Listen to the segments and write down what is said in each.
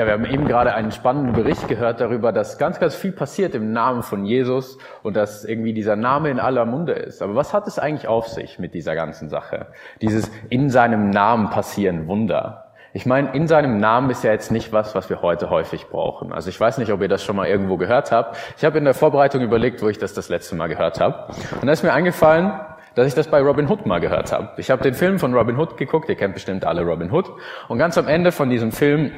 Ja, wir haben eben gerade einen spannenden Bericht gehört darüber, dass ganz, ganz viel passiert im Namen von Jesus und dass irgendwie dieser Name in aller Munde ist. Aber was hat es eigentlich auf sich mit dieser ganzen Sache? Dieses in seinem Namen passieren Wunder. Ich meine, in seinem Namen ist ja jetzt nicht was, was wir heute häufig brauchen. Also ich weiß nicht, ob ihr das schon mal irgendwo gehört habt. Ich habe in der Vorbereitung überlegt, wo ich das das letzte Mal gehört habe. Und da ist mir eingefallen, dass ich das bei Robin Hood mal gehört habe. Ich habe den Film von Robin Hood geguckt, ihr kennt bestimmt alle Robin Hood. Und ganz am Ende von diesem Film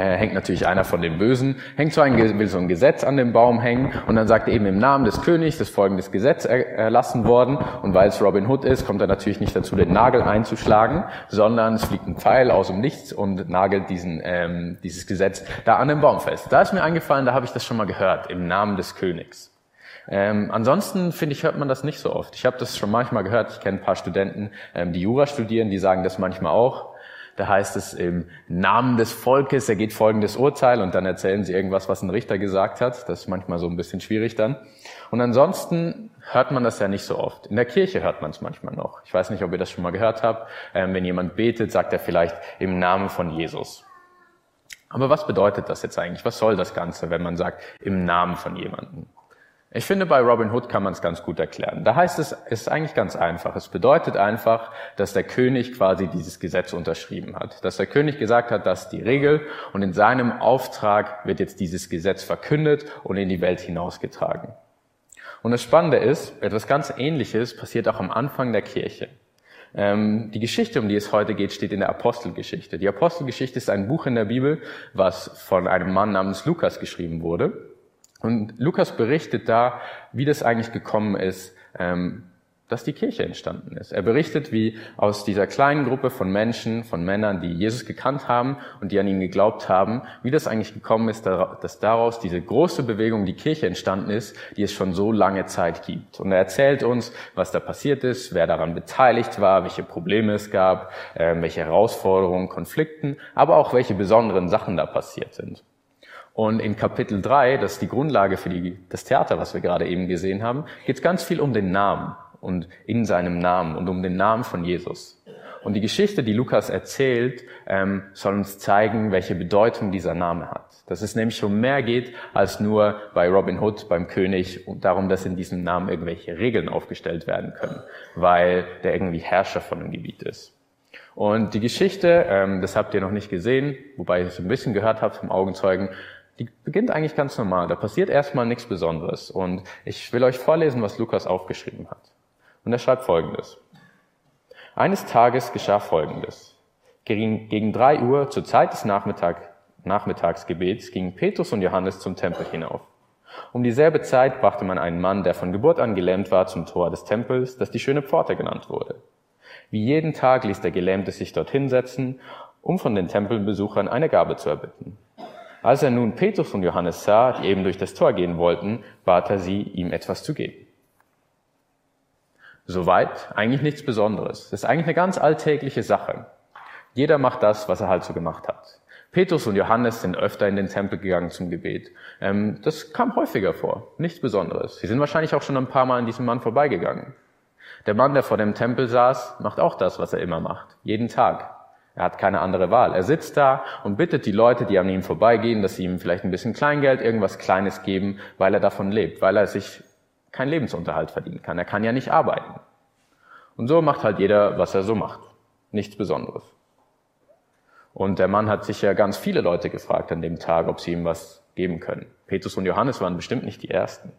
hängt natürlich einer von den Bösen, hängt so ein, will so ein Gesetz an dem Baum hängen und dann sagt er eben im Namen des Königs ist folgendes Gesetz erlassen worden und weil es Robin Hood ist, kommt er natürlich nicht dazu, den Nagel einzuschlagen, sondern es fliegt ein Pfeil aus dem Nichts und nagelt diesen, ähm, dieses Gesetz da an dem Baum fest. Da ist mir eingefallen, da habe ich das schon mal gehört, im Namen des Königs. Ähm, ansonsten finde ich, hört man das nicht so oft. Ich habe das schon manchmal gehört, ich kenne ein paar Studenten, ähm, die Jura studieren, die sagen das manchmal auch. Da heißt es im Namen des Volkes ergeht folgendes Urteil und dann erzählen sie irgendwas, was ein Richter gesagt hat. Das ist manchmal so ein bisschen schwierig dann. Und ansonsten hört man das ja nicht so oft. In der Kirche hört man es manchmal noch. Ich weiß nicht, ob ihr das schon mal gehört habt. Ähm, wenn jemand betet, sagt er vielleicht im Namen von Jesus. Aber was bedeutet das jetzt eigentlich? Was soll das Ganze, wenn man sagt im Namen von jemandem? Ich finde, bei Robin Hood kann man es ganz gut erklären. Da heißt es, es ist eigentlich ganz einfach. Es bedeutet einfach, dass der König quasi dieses Gesetz unterschrieben hat. Dass der König gesagt hat, das ist die Regel und in seinem Auftrag wird jetzt dieses Gesetz verkündet und in die Welt hinausgetragen. Und das Spannende ist, etwas ganz Ähnliches passiert auch am Anfang der Kirche. Ähm, die Geschichte, um die es heute geht, steht in der Apostelgeschichte. Die Apostelgeschichte ist ein Buch in der Bibel, was von einem Mann namens Lukas geschrieben wurde. Und Lukas berichtet da, wie das eigentlich gekommen ist, ähm, dass die Kirche entstanden ist. Er berichtet, wie aus dieser kleinen Gruppe von Menschen, von Männern, die Jesus gekannt haben und die an ihn geglaubt haben, wie das eigentlich gekommen ist, dass daraus diese große Bewegung, die Kirche entstanden ist, die es schon so lange Zeit gibt. Und er erzählt uns, was da passiert ist, wer daran beteiligt war, welche Probleme es gab, ähm, welche Herausforderungen, Konflikten, aber auch welche besonderen Sachen da passiert sind. Und in Kapitel 3, das ist die Grundlage für die, das Theater, was wir gerade eben gesehen haben, geht es ganz viel um den Namen und in seinem Namen und um den Namen von Jesus. Und die Geschichte, die Lukas erzählt, ähm, soll uns zeigen, welche Bedeutung dieser Name hat. Dass es nämlich um mehr geht als nur bei Robin Hood, beim König und darum, dass in diesem Namen irgendwelche Regeln aufgestellt werden können, weil der irgendwie Herrscher von einem Gebiet ist. Und die Geschichte, ähm, das habt ihr noch nicht gesehen, wobei ich es ein bisschen gehört habe vom Augenzeugen, die beginnt eigentlich ganz normal. Da passiert erstmal nichts Besonderes. Und ich will euch vorlesen, was Lukas aufgeschrieben hat. Und er schreibt Folgendes. Eines Tages geschah Folgendes. Gegen drei Uhr zur Zeit des Nachmittag, Nachmittagsgebets gingen Petrus und Johannes zum Tempel hinauf. Um dieselbe Zeit brachte man einen Mann, der von Geburt an gelähmt war, zum Tor des Tempels, das die schöne Pforte genannt wurde. Wie jeden Tag ließ der Gelähmte sich dorthin setzen, um von den Tempelbesuchern eine Gabe zu erbitten. Als er nun Petrus und Johannes sah, die eben durch das Tor gehen wollten, bat er sie, ihm etwas zu geben. Soweit eigentlich nichts Besonderes. Das ist eigentlich eine ganz alltägliche Sache. Jeder macht das, was er halt so gemacht hat. Petrus und Johannes sind öfter in den Tempel gegangen zum Gebet. Ähm, das kam häufiger vor. Nichts Besonderes. Sie sind wahrscheinlich auch schon ein paar Mal an diesem Mann vorbeigegangen. Der Mann, der vor dem Tempel saß, macht auch das, was er immer macht. Jeden Tag. Er hat keine andere Wahl. Er sitzt da und bittet die Leute, die an ihm vorbeigehen, dass sie ihm vielleicht ein bisschen Kleingeld, irgendwas Kleines geben, weil er davon lebt, weil er sich keinen Lebensunterhalt verdienen kann. Er kann ja nicht arbeiten. Und so macht halt jeder, was er so macht. Nichts Besonderes. Und der Mann hat sicher ganz viele Leute gefragt an dem Tag, ob sie ihm was geben können. Petrus und Johannes waren bestimmt nicht die Ersten.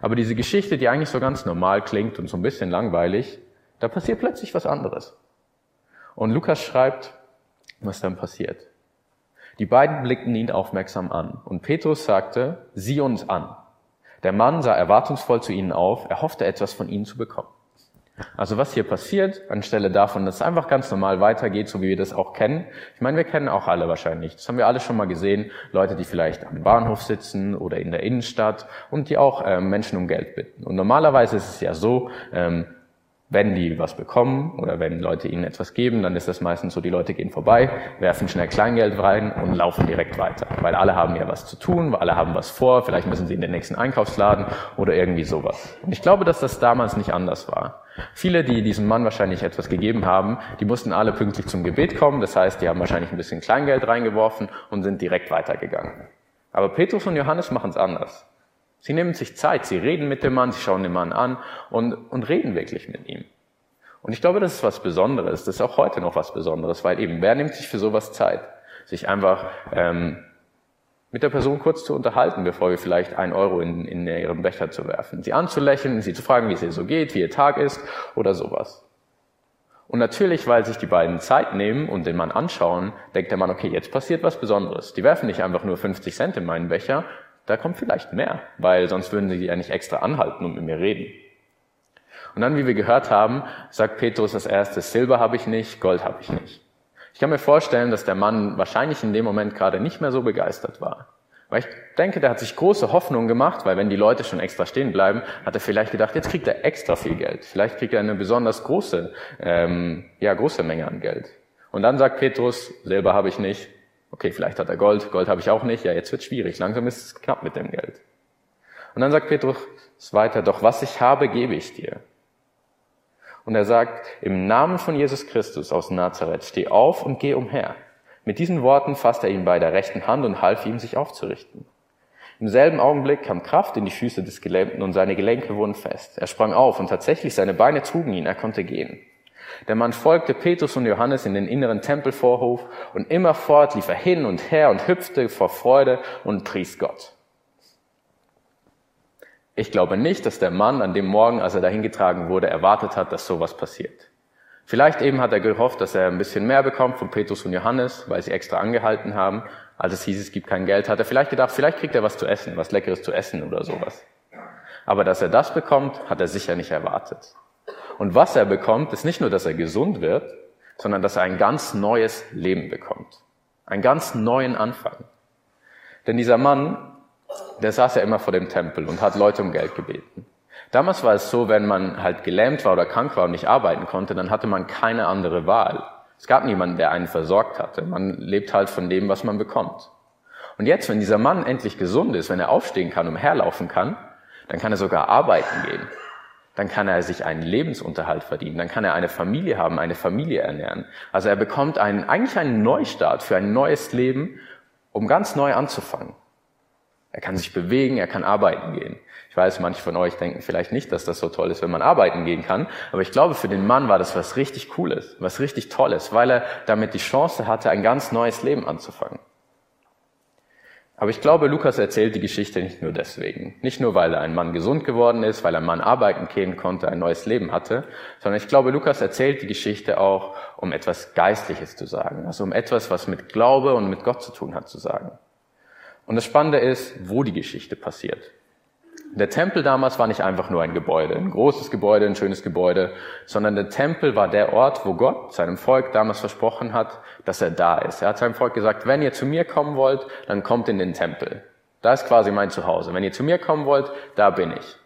Aber diese Geschichte, die eigentlich so ganz normal klingt und so ein bisschen langweilig, da passiert plötzlich was anderes. Und Lukas schreibt, was dann passiert. Die beiden blickten ihn aufmerksam an und Petrus sagte, sieh uns an. Der Mann sah erwartungsvoll zu ihnen auf, er hoffte etwas von ihnen zu bekommen. Also was hier passiert, anstelle davon, dass es einfach ganz normal weitergeht, so wie wir das auch kennen. Ich meine, wir kennen auch alle wahrscheinlich. Das haben wir alle schon mal gesehen. Leute, die vielleicht am Bahnhof sitzen oder in der Innenstadt und die auch ähm, Menschen um Geld bitten. Und normalerweise ist es ja so, ähm, wenn die was bekommen oder wenn Leute ihnen etwas geben, dann ist das meistens so, die Leute gehen vorbei, werfen schnell Kleingeld rein und laufen direkt weiter. Weil alle haben ja was zu tun, alle haben was vor, vielleicht müssen sie in den nächsten Einkaufsladen oder irgendwie sowas. Und ich glaube, dass das damals nicht anders war. Viele, die diesem Mann wahrscheinlich etwas gegeben haben, die mussten alle pünktlich zum Gebet kommen, das heißt, die haben wahrscheinlich ein bisschen Kleingeld reingeworfen und sind direkt weitergegangen. Aber Petrus und Johannes machen es anders. Sie nehmen sich Zeit, sie reden mit dem Mann, sie schauen den Mann an und, und reden wirklich mit ihm. Und ich glaube, das ist was Besonderes, das ist auch heute noch was Besonderes, weil eben, wer nimmt sich für sowas Zeit? Sich einfach ähm, mit der Person kurz zu unterhalten, bevor wir vielleicht einen Euro in, in ihren Becher zu werfen. Sie anzulächeln, sie zu fragen, wie es ihr so geht, wie ihr Tag ist oder sowas. Und natürlich, weil sich die beiden Zeit nehmen und den Mann anschauen, denkt der Mann, okay, jetzt passiert was Besonderes. Die werfen nicht einfach nur 50 Cent in meinen Becher, da kommt vielleicht mehr, weil sonst würden sie ja nicht extra anhalten und mit mir reden. Und dann, wie wir gehört haben, sagt Petrus als erstes, Silber habe ich nicht, Gold habe ich nicht. Ich kann mir vorstellen, dass der Mann wahrscheinlich in dem Moment gerade nicht mehr so begeistert war. Weil ich denke, der hat sich große Hoffnung gemacht, weil wenn die Leute schon extra stehen bleiben, hat er vielleicht gedacht, jetzt kriegt er extra viel Geld. Vielleicht kriegt er eine besonders große, ähm, ja, große Menge an Geld. Und dann sagt Petrus, Silber habe ich nicht, Okay, vielleicht hat er Gold, Gold habe ich auch nicht, ja, jetzt wird schwierig, langsam ist es knapp mit dem Geld. Und dann sagt Petrus weiter, doch was ich habe, gebe ich dir. Und er sagt, im Namen von Jesus Christus aus Nazareth, steh auf und geh umher. Mit diesen Worten fasste er ihn bei der rechten Hand und half ihm, sich aufzurichten. Im selben Augenblick kam Kraft in die Füße des Gelähmten und seine Gelenke wurden fest. Er sprang auf und tatsächlich seine Beine trugen ihn, er konnte gehen. Der Mann folgte Petrus und Johannes in den inneren Tempelvorhof und immerfort lief er hin und her und hüpfte vor Freude und pries Gott. Ich glaube nicht, dass der Mann an dem Morgen, als er dahin getragen wurde, erwartet hat, dass sowas passiert. Vielleicht eben hat er gehofft, dass er ein bisschen mehr bekommt von Petrus und Johannes, weil sie extra angehalten haben. Als es hieß, es gibt kein Geld, hat er vielleicht gedacht, vielleicht kriegt er was zu essen, was Leckeres zu essen oder sowas. Aber dass er das bekommt, hat er sicher nicht erwartet. Und was er bekommt, ist nicht nur, dass er gesund wird, sondern dass er ein ganz neues Leben bekommt. Einen ganz neuen Anfang. Denn dieser Mann, der saß ja immer vor dem Tempel und hat Leute um Geld gebeten. Damals war es so, wenn man halt gelähmt war oder krank war und nicht arbeiten konnte, dann hatte man keine andere Wahl. Es gab niemanden, der einen versorgt hatte. Man lebt halt von dem, was man bekommt. Und jetzt, wenn dieser Mann endlich gesund ist, wenn er aufstehen kann, umherlaufen kann, dann kann er sogar arbeiten gehen dann kann er sich einen Lebensunterhalt verdienen, dann kann er eine Familie haben, eine Familie ernähren. Also er bekommt einen, eigentlich einen Neustart für ein neues Leben, um ganz neu anzufangen. Er kann sich bewegen, er kann arbeiten gehen. Ich weiß, manche von euch denken vielleicht nicht, dass das so toll ist, wenn man arbeiten gehen kann, aber ich glaube, für den Mann war das was richtig Cooles, was richtig Tolles, weil er damit die Chance hatte, ein ganz neues Leben anzufangen. Aber ich glaube, Lukas erzählt die Geschichte nicht nur deswegen. Nicht nur, weil er ein Mann gesund geworden ist, weil ein Mann arbeiten gehen konnte, ein neues Leben hatte, sondern ich glaube, Lukas erzählt die Geschichte auch, um etwas Geistliches zu sagen. Also um etwas, was mit Glaube und mit Gott zu tun hat, zu sagen. Und das Spannende ist, wo die Geschichte passiert. Der Tempel damals war nicht einfach nur ein Gebäude, ein großes Gebäude, ein schönes Gebäude, sondern der Tempel war der Ort, wo Gott seinem Volk damals versprochen hat, dass er da ist. Er hat seinem Volk gesagt, wenn ihr zu mir kommen wollt, dann kommt in den Tempel. Da ist quasi mein Zuhause. Wenn ihr zu mir kommen wollt, da bin ich.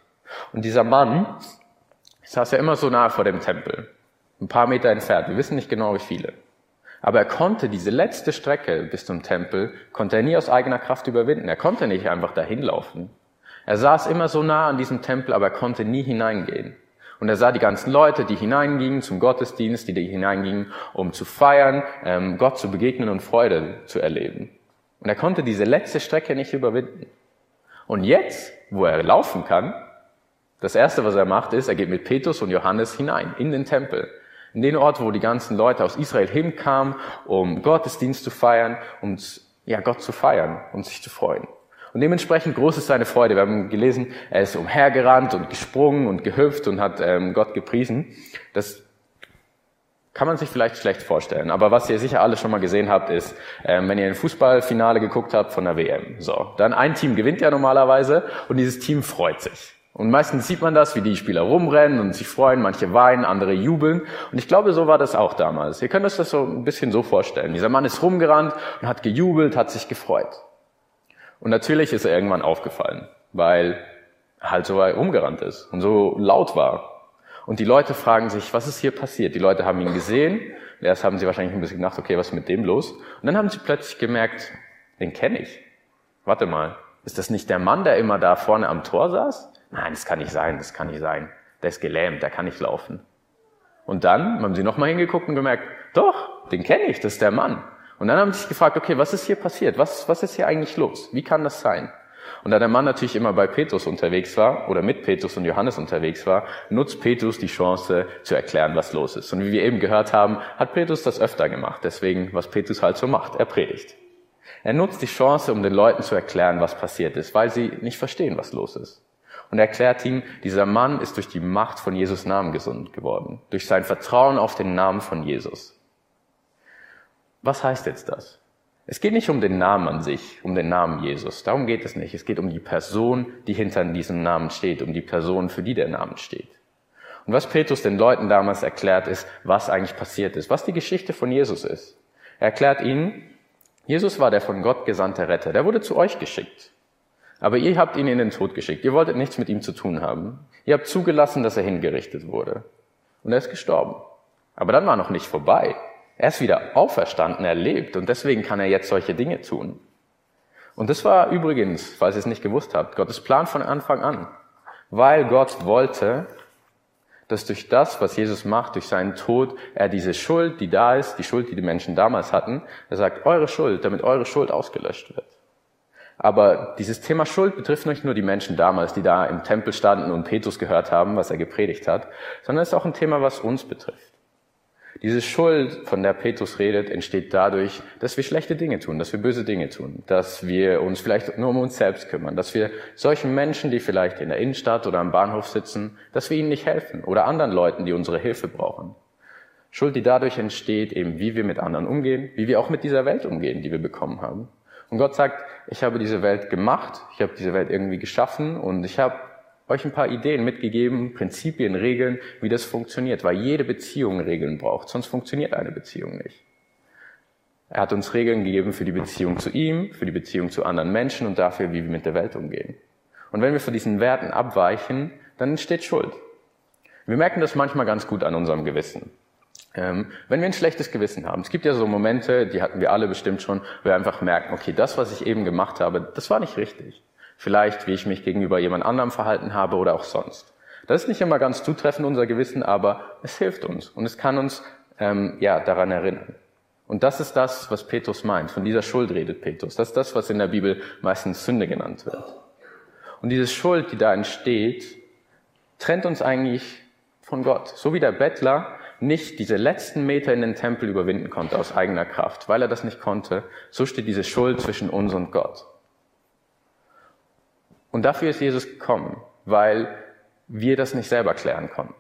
Und dieser Mann saß ja immer so nahe vor dem Tempel. Ein paar Meter entfernt. Wir wissen nicht genau, wie viele. Aber er konnte diese letzte Strecke bis zum Tempel, konnte er nie aus eigener Kraft überwinden. Er konnte nicht einfach dahin laufen. Er saß immer so nah an diesem Tempel, aber er konnte nie hineingehen. Und er sah die ganzen Leute, die hineingingen zum Gottesdienst, die, hineingingen, um zu feiern, ähm, Gott zu begegnen und Freude zu erleben. Und er konnte diese letzte Strecke nicht überwinden. Und jetzt, wo er laufen kann, das erste, was er macht, ist, er geht mit Petrus und Johannes hinein in den Tempel. In den Ort, wo die ganzen Leute aus Israel hinkamen, um Gottesdienst zu feiern, um ja, Gott zu feiern und sich zu freuen. Und dementsprechend groß ist seine Freude. Wir haben gelesen, er ist umhergerannt und gesprungen und gehüpft und hat ähm, Gott gepriesen. Das kann man sich vielleicht schlecht vorstellen. Aber was ihr sicher alle schon mal gesehen habt, ist, ähm, wenn ihr ein Fußballfinale geguckt habt von der WM. So, dann ein Team gewinnt ja normalerweise und dieses Team freut sich. Und meistens sieht man das, wie die Spieler rumrennen und sich freuen, manche weinen, andere jubeln. Und ich glaube, so war das auch damals. Ihr könnt euch das so ein bisschen so vorstellen. Dieser Mann ist rumgerannt und hat gejubelt, hat sich gefreut. Und natürlich ist er irgendwann aufgefallen, weil er halt so weit rumgerannt ist und so laut war. Und die Leute fragen sich, was ist hier passiert? Die Leute haben ihn gesehen. Erst haben sie wahrscheinlich ein bisschen gedacht, okay, was ist mit dem los? Und dann haben sie plötzlich gemerkt, den kenne ich. Warte mal, ist das nicht der Mann, der immer da vorne am Tor saß? Nein, das kann nicht sein, das kann nicht sein. Der ist gelähmt, der kann nicht laufen. Und dann haben sie nochmal hingeguckt und gemerkt, doch, den kenne ich, das ist der Mann. Und dann haben sie sich gefragt, okay, was ist hier passiert? Was, was ist hier eigentlich los? Wie kann das sein? Und da der Mann natürlich immer bei Petrus unterwegs war oder mit Petrus und Johannes unterwegs war, nutzt Petrus die Chance zu erklären, was los ist. Und wie wir eben gehört haben, hat Petrus das öfter gemacht. Deswegen, was Petrus halt so macht, er predigt. Er nutzt die Chance, um den Leuten zu erklären, was passiert ist, weil sie nicht verstehen, was los ist. Und er erklärt ihm, dieser Mann ist durch die Macht von Jesus Namen gesund geworden, durch sein Vertrauen auf den Namen von Jesus. Was heißt jetzt das? Es geht nicht um den Namen an sich, um den Namen Jesus. Darum geht es nicht. Es geht um die Person, die hinter diesem Namen steht, um die Person, für die der Name steht. Und was Petrus den Leuten damals erklärt, ist, was eigentlich passiert ist, was die Geschichte von Jesus ist. Er erklärt ihnen, Jesus war der von Gott gesandte Retter. Der wurde zu euch geschickt. Aber ihr habt ihn in den Tod geschickt. Ihr wolltet nichts mit ihm zu tun haben. Ihr habt zugelassen, dass er hingerichtet wurde. Und er ist gestorben. Aber dann war noch nicht vorbei. Er ist wieder auferstanden, er lebt und deswegen kann er jetzt solche Dinge tun. Und das war übrigens, falls ihr es nicht gewusst habt, Gottes Plan von Anfang an. Weil Gott wollte, dass durch das, was Jesus macht, durch seinen Tod, er diese Schuld, die da ist, die Schuld, die die Menschen damals hatten, er sagt, eure Schuld, damit eure Schuld ausgelöscht wird. Aber dieses Thema Schuld betrifft nicht nur die Menschen damals, die da im Tempel standen und Petrus gehört haben, was er gepredigt hat, sondern es ist auch ein Thema, was uns betrifft. Diese Schuld, von der Petrus redet, entsteht dadurch, dass wir schlechte Dinge tun, dass wir böse Dinge tun, dass wir uns vielleicht nur um uns selbst kümmern, dass wir solchen Menschen, die vielleicht in der Innenstadt oder am Bahnhof sitzen, dass wir ihnen nicht helfen oder anderen Leuten, die unsere Hilfe brauchen. Schuld, die dadurch entsteht, eben wie wir mit anderen umgehen, wie wir auch mit dieser Welt umgehen, die wir bekommen haben. Und Gott sagt, ich habe diese Welt gemacht, ich habe diese Welt irgendwie geschaffen und ich habe euch ein paar Ideen mitgegeben, Prinzipien, Regeln, wie das funktioniert, weil jede Beziehung Regeln braucht, sonst funktioniert eine Beziehung nicht. Er hat uns Regeln gegeben für die Beziehung zu ihm, für die Beziehung zu anderen Menschen und dafür, wie wir mit der Welt umgehen. Und wenn wir von diesen Werten abweichen, dann entsteht Schuld. Wir merken das manchmal ganz gut an unserem Gewissen. Ähm, wenn wir ein schlechtes Gewissen haben, es gibt ja so Momente, die hatten wir alle bestimmt schon, wo wir einfach merken, okay, das, was ich eben gemacht habe, das war nicht richtig. Vielleicht, wie ich mich gegenüber jemand anderem verhalten habe oder auch sonst. Das ist nicht immer ganz zutreffend, unser Gewissen, aber es hilft uns und es kann uns ähm, ja daran erinnern. Und das ist das, was Petrus meint. Von dieser Schuld redet Petrus. Das ist das, was in der Bibel meistens Sünde genannt wird. Und diese Schuld, die da entsteht, trennt uns eigentlich von Gott. So wie der Bettler nicht diese letzten Meter in den Tempel überwinden konnte aus eigener Kraft, weil er das nicht konnte, so steht diese Schuld zwischen uns und Gott. Und dafür ist Jesus gekommen, weil wir das nicht selber klären konnten,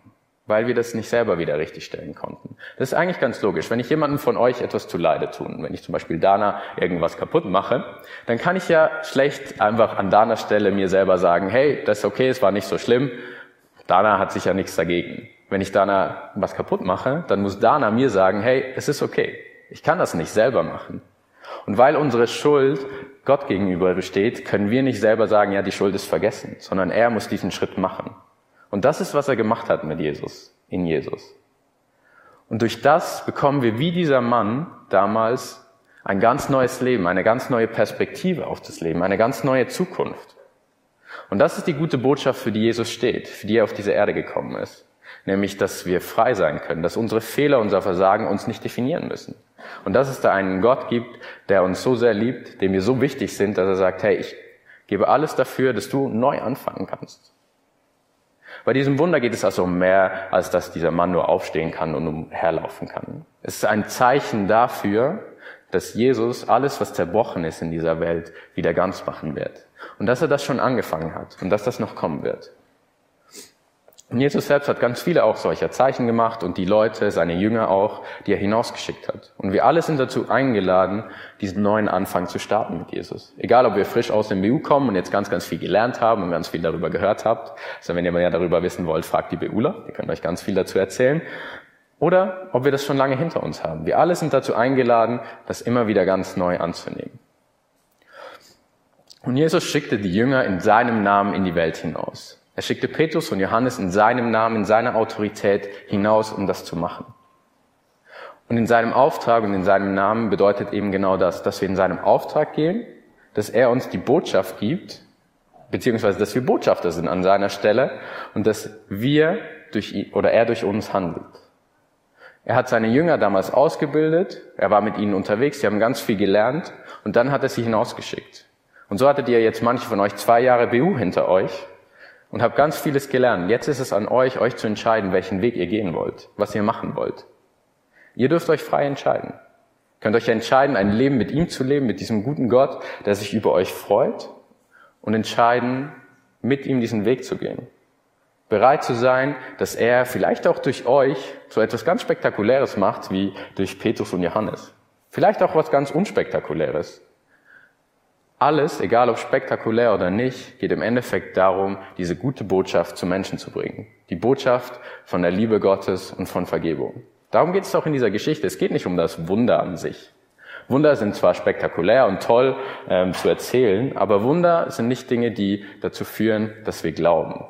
weil wir das nicht selber wieder richtigstellen konnten. Das ist eigentlich ganz logisch. Wenn ich jemandem von euch etwas zu Leide tun, wenn ich zum Beispiel Dana irgendwas kaputt mache, dann kann ich ja schlecht einfach an Danas Stelle mir selber sagen, hey, das ist okay, es war nicht so schlimm. Dana hat sicher nichts dagegen. Wenn ich Dana was kaputt mache, dann muss Dana mir sagen, hey, es ist okay. Ich kann das nicht selber machen. Und weil unsere Schuld Gott gegenüber besteht, können wir nicht selber sagen, ja, die Schuld ist vergessen, sondern er muss diesen Schritt machen. Und das ist, was er gemacht hat mit Jesus, in Jesus. Und durch das bekommen wir wie dieser Mann damals ein ganz neues Leben, eine ganz neue Perspektive auf das Leben, eine ganz neue Zukunft. Und das ist die gute Botschaft, für die Jesus steht, für die er auf diese Erde gekommen ist. Nämlich, dass wir frei sein können, dass unsere Fehler, unser Versagen uns nicht definieren müssen. Und dass es da einen Gott gibt, der uns so sehr liebt, dem wir so wichtig sind, dass er sagt, hey, ich gebe alles dafür, dass du neu anfangen kannst. Bei diesem Wunder geht es also um mehr, als dass dieser Mann nur aufstehen kann und umherlaufen kann. Es ist ein Zeichen dafür, dass Jesus alles, was zerbrochen ist in dieser Welt, wieder ganz machen wird. Und dass er das schon angefangen hat und dass das noch kommen wird. Und Jesus selbst hat ganz viele auch solcher Zeichen gemacht und die Leute, seine Jünger auch, die er hinausgeschickt hat. Und wir alle sind dazu eingeladen, diesen neuen Anfang zu starten mit Jesus. Egal, ob wir frisch aus dem BU kommen und jetzt ganz, ganz viel gelernt haben und ganz viel darüber gehört habt. Also wenn ihr mehr darüber wissen wollt, fragt die BUler. Die können euch ganz viel dazu erzählen. Oder ob wir das schon lange hinter uns haben. Wir alle sind dazu eingeladen, das immer wieder ganz neu anzunehmen. Und Jesus schickte die Jünger in seinem Namen in die Welt hinaus. Er schickte Petrus und Johannes in seinem Namen, in seiner Autorität hinaus, um das zu machen. Und in seinem Auftrag und in seinem Namen bedeutet eben genau das, dass wir in seinem Auftrag gehen, dass er uns die Botschaft gibt, beziehungsweise dass wir Botschafter sind an seiner Stelle und dass wir durch ihn oder er durch uns handelt. Er hat seine Jünger damals ausgebildet, er war mit ihnen unterwegs, sie haben ganz viel gelernt und dann hat er sie hinausgeschickt. Und so hattet ihr jetzt manche von euch zwei Jahre BU hinter euch und habt ganz vieles gelernt. Jetzt ist es an euch, euch zu entscheiden, welchen Weg ihr gehen wollt, was ihr machen wollt. Ihr dürft euch frei entscheiden. Könnt euch entscheiden, ein Leben mit ihm zu leben, mit diesem guten Gott, der sich über euch freut und entscheiden, mit ihm diesen Weg zu gehen. Bereit zu sein, dass er vielleicht auch durch euch so etwas ganz Spektakuläres macht, wie durch Petrus und Johannes. Vielleicht auch was ganz Unspektakuläres. Alles, egal ob spektakulär oder nicht, geht im Endeffekt darum, diese gute Botschaft zu Menschen zu bringen. Die Botschaft von der Liebe Gottes und von Vergebung. Darum geht es auch in dieser Geschichte. Es geht nicht um das Wunder an sich. Wunder sind zwar spektakulär und toll ähm, zu erzählen, aber Wunder sind nicht Dinge, die dazu führen, dass wir glauben.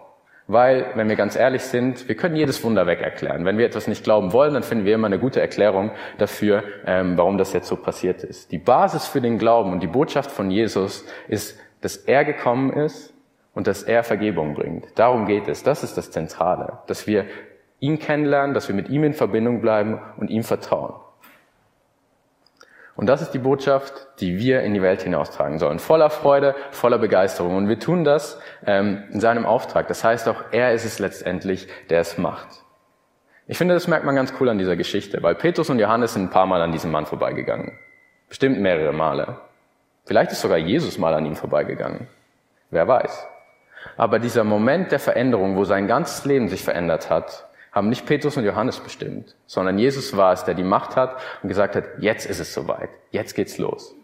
Weil, wenn wir ganz ehrlich sind, wir können jedes Wunder weg erklären. Wenn wir etwas nicht glauben wollen, dann finden wir immer eine gute Erklärung dafür, ähm, warum das jetzt so passiert ist. Die Basis für den Glauben und die Botschaft von Jesus ist, dass er gekommen ist und dass er Vergebung bringt. Darum geht es. Das ist das Zentrale. Dass wir ihn kennenlernen, dass wir mit ihm in Verbindung bleiben und ihm vertrauen. Und das ist die Botschaft, die wir in die Welt hinaustragen sollen. Voller Freude, voller Begeisterung. Und wir tun das ähm, in seinem Auftrag. Das heißt auch, er ist es letztendlich, der es macht. Ich finde, das merkt man ganz cool an dieser Geschichte, weil Petrus und Johannes sind ein paar Mal an diesem Mann vorbeigegangen. Bestimmt mehrere Male. Vielleicht ist sogar Jesus mal an ihm vorbeigegangen. Wer weiß. Aber dieser Moment der Veränderung, wo sein ganzes Leben sich verändert hat, haben nicht Petrus und Johannes bestimmt, sondern Jesus war es, der die Macht hat und gesagt hat, jetzt ist es soweit, jetzt geht's los.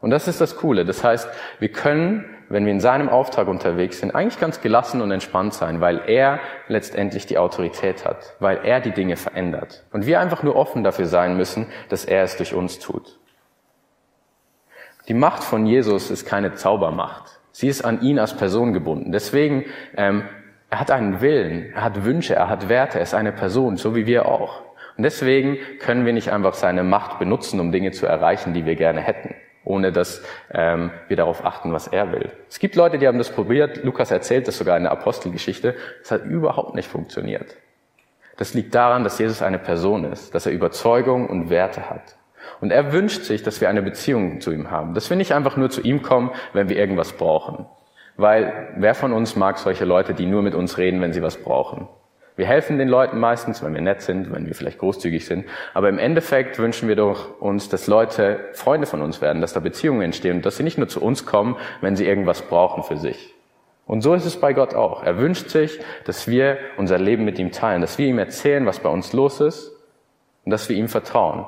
Und das ist das Coole. Das heißt, wir können, wenn wir in seinem Auftrag unterwegs sind, eigentlich ganz gelassen und entspannt sein, weil er letztendlich die Autorität hat, weil er die Dinge verändert. Und wir einfach nur offen dafür sein müssen, dass er es durch uns tut. Die Macht von Jesus ist keine Zaubermacht. Sie ist an ihn als Person gebunden. Deswegen ähm, er hat einen Willen, er hat Wünsche, er hat Werte, er ist eine Person, so wie wir auch. Und deswegen können wir nicht einfach seine Macht benutzen, um Dinge zu erreichen, die wir gerne hätten, ohne dass ähm, wir darauf achten, was er will. Es gibt Leute, die haben das probiert. Lukas erzählt das sogar in der Apostelgeschichte. Es hat überhaupt nicht funktioniert. Das liegt daran, dass Jesus eine Person ist, dass er Überzeugung und Werte hat. Und er wünscht sich, dass wir eine Beziehung zu ihm haben, dass wir nicht einfach nur zu ihm kommen, wenn wir irgendwas brauchen. Weil wer von uns mag solche Leute, die nur mit uns reden, wenn sie was brauchen? Wir helfen den Leuten meistens, wenn wir nett sind, wenn wir vielleicht großzügig sind. Aber im Endeffekt wünschen wir doch uns, dass Leute Freunde von uns werden, dass da Beziehungen entstehen und dass sie nicht nur zu uns kommen, wenn sie irgendwas brauchen für sich. Und so ist es bei Gott auch. Er wünscht sich, dass wir unser Leben mit ihm teilen, dass wir ihm erzählen, was bei uns los ist und dass wir ihm vertrauen.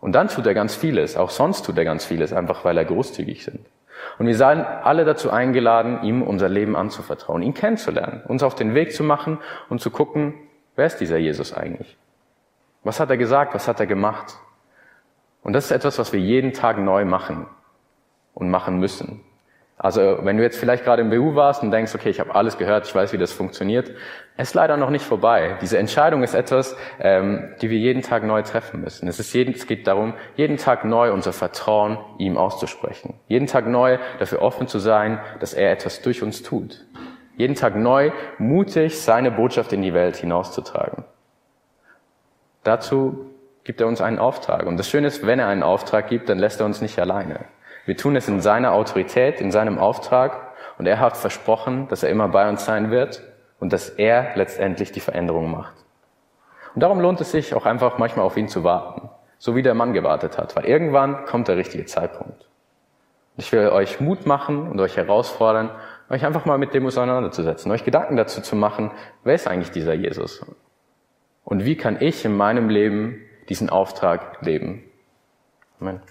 Und dann tut er ganz vieles. Auch sonst tut er ganz vieles, einfach weil er großzügig sind. Und wir seien alle dazu eingeladen, ihm unser Leben anzuvertrauen, ihn kennenzulernen, uns auf den Weg zu machen und zu gucken, wer ist dieser Jesus eigentlich? Was hat er gesagt? Was hat er gemacht? Und das ist etwas, was wir jeden Tag neu machen und machen müssen. Also wenn du jetzt vielleicht gerade im BU warst und denkst, okay, ich habe alles gehört, ich weiß, wie das funktioniert, ist leider noch nicht vorbei. Diese Entscheidung ist etwas, ähm, die wir jeden Tag neu treffen müssen. Es, ist jeden, es geht darum, jeden Tag neu unser Vertrauen ihm auszusprechen. Jeden Tag neu dafür offen zu sein, dass er etwas durch uns tut. Jeden Tag neu mutig seine Botschaft in die Welt hinauszutragen. Dazu gibt er uns einen Auftrag. Und das Schöne ist, wenn er einen Auftrag gibt, dann lässt er uns nicht alleine. Wir tun es in seiner Autorität, in seinem Auftrag und er hat versprochen, dass er immer bei uns sein wird und dass er letztendlich die Veränderung macht. Und darum lohnt es sich auch einfach manchmal auf ihn zu warten, so wie der Mann gewartet hat, weil irgendwann kommt der richtige Zeitpunkt. Ich will euch Mut machen und euch herausfordern, euch einfach mal mit dem auseinanderzusetzen, euch Gedanken dazu zu machen, wer ist eigentlich dieser Jesus? Und wie kann ich in meinem Leben diesen Auftrag leben? Amen.